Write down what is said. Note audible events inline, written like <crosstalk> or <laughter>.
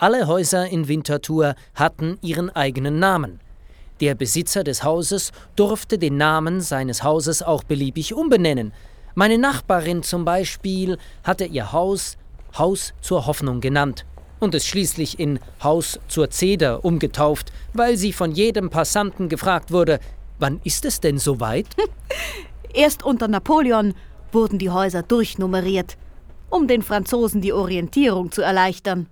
Alle Häuser in Winterthur hatten ihren eigenen Namen. Der Besitzer des Hauses durfte den Namen seines Hauses auch beliebig umbenennen. Meine Nachbarin zum Beispiel hatte ihr Haus Haus zur Hoffnung genannt und es schließlich in Haus zur Zeder umgetauft, weil sie von jedem Passanten gefragt wurde, wann ist es denn soweit? <laughs> Erst unter Napoleon wurden die Häuser durchnummeriert, um den Franzosen die Orientierung zu erleichtern.